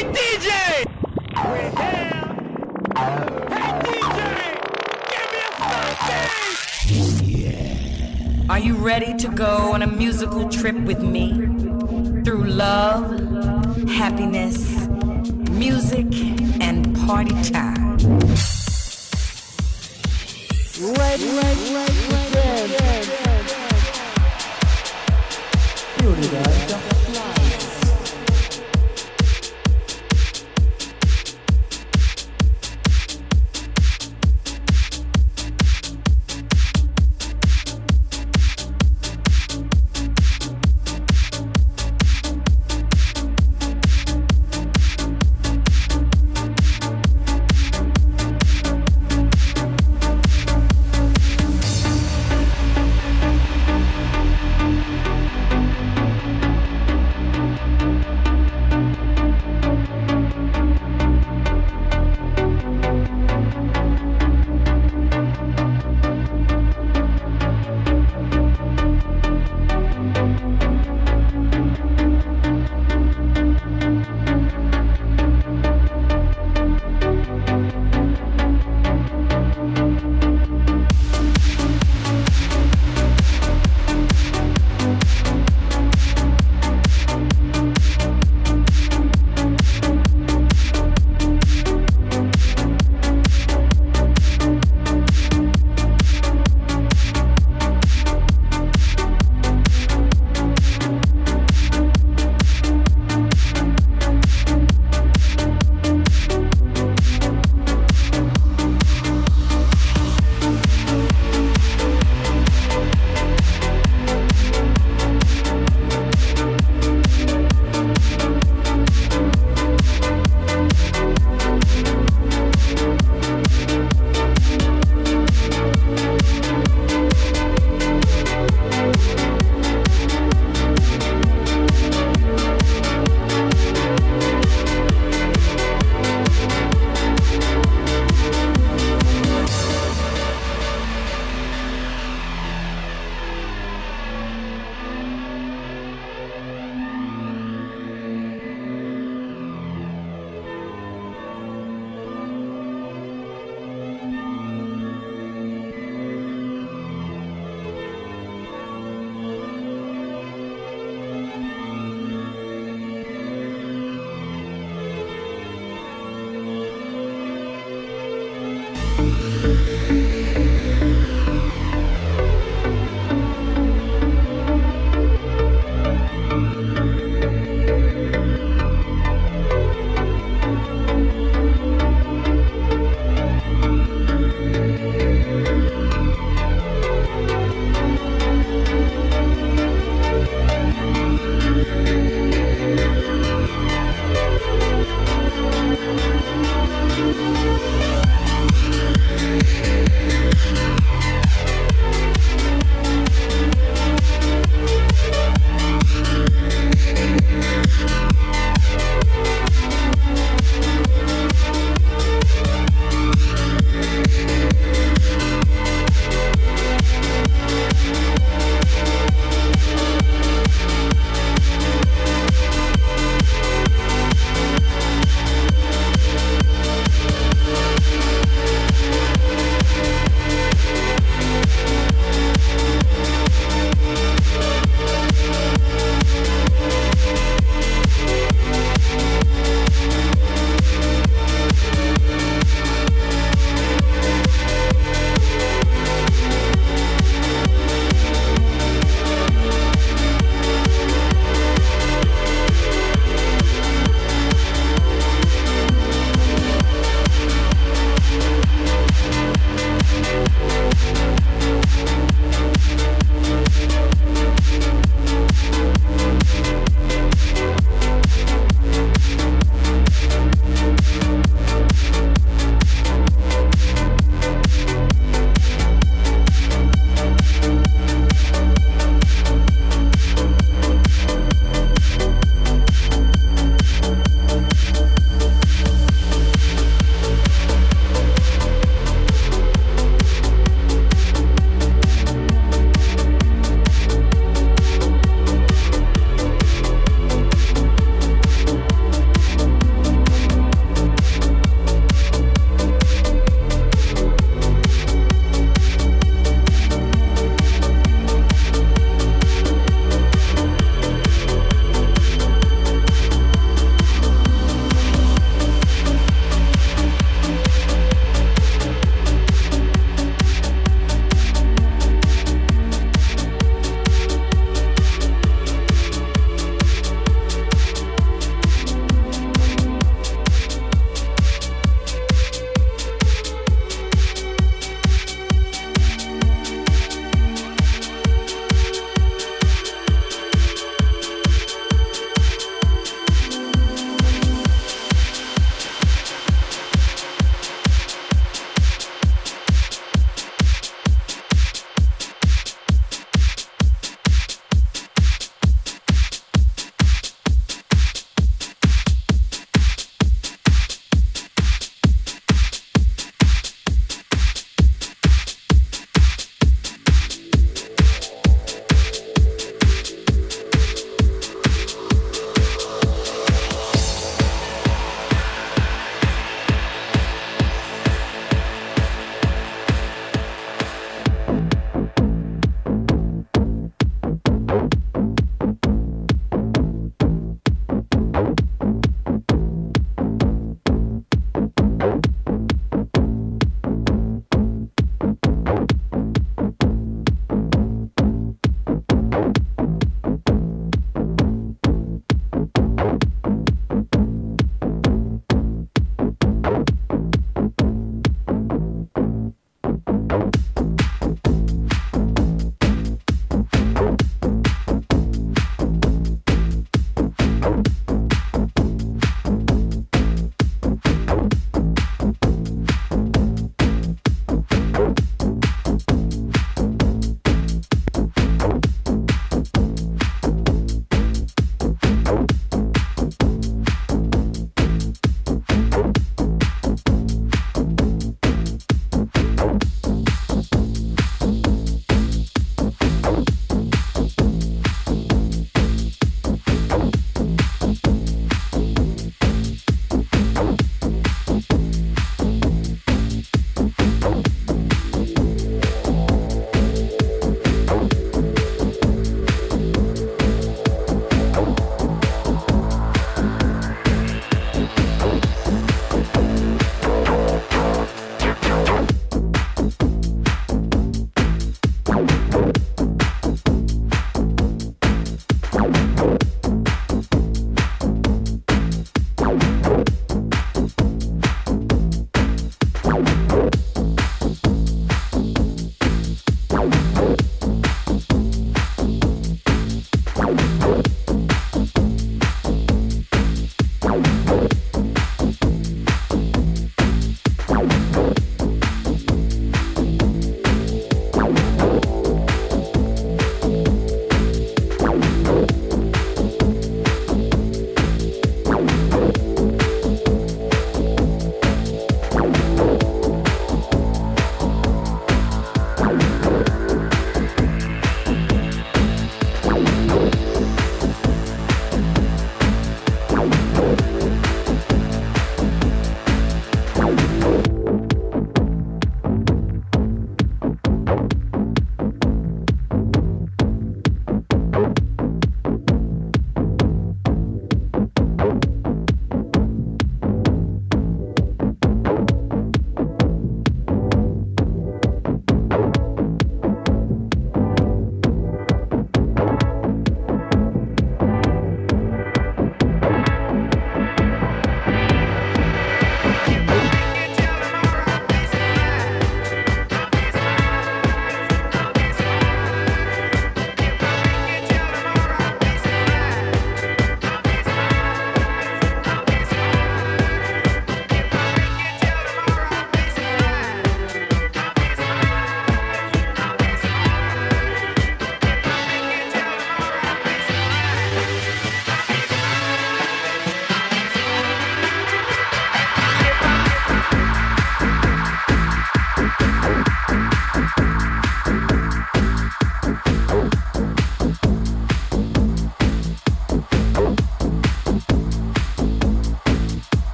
Hey DJ! We're here. Hey DJ! Give me a something! Are you ready to go on a musical trip with me? Through love, happiness, music, and party time. Ready, ready, ready, ready. Unidad.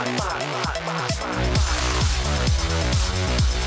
Bye. Bye. Bye.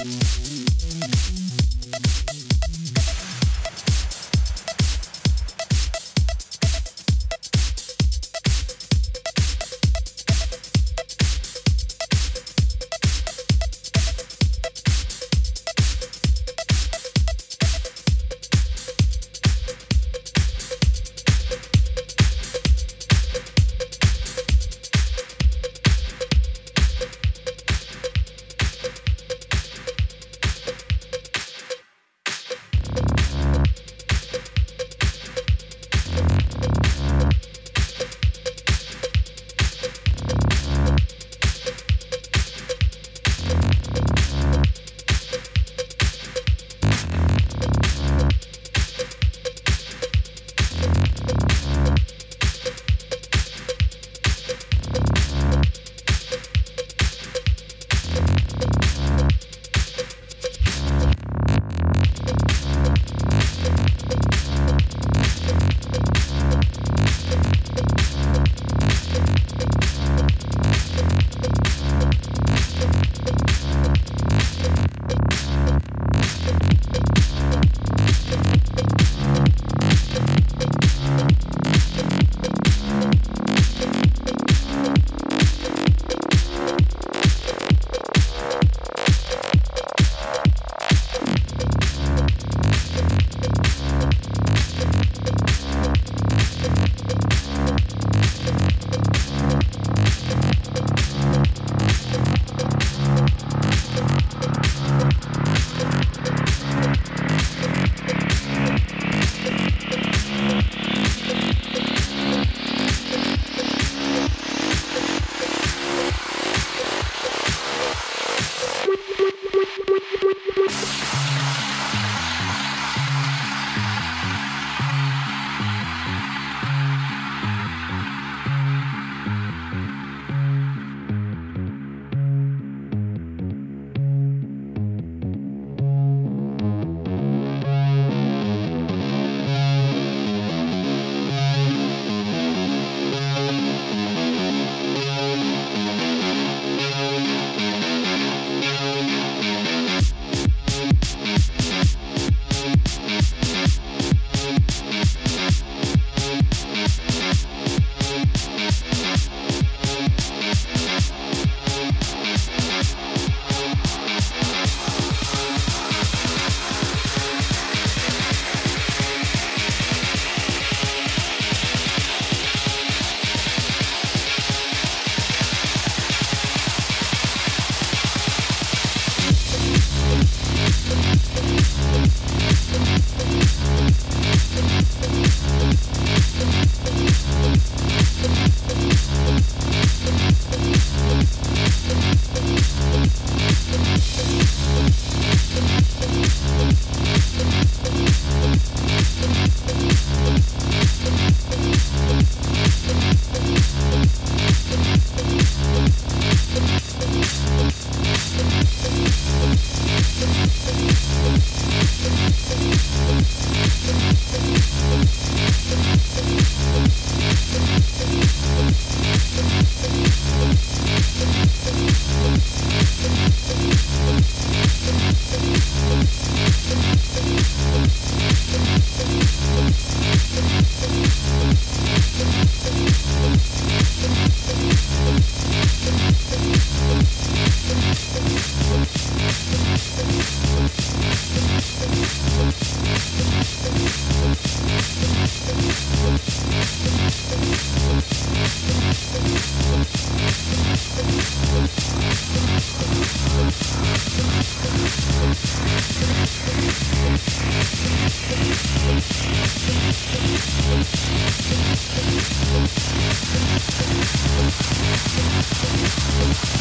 Thank Thank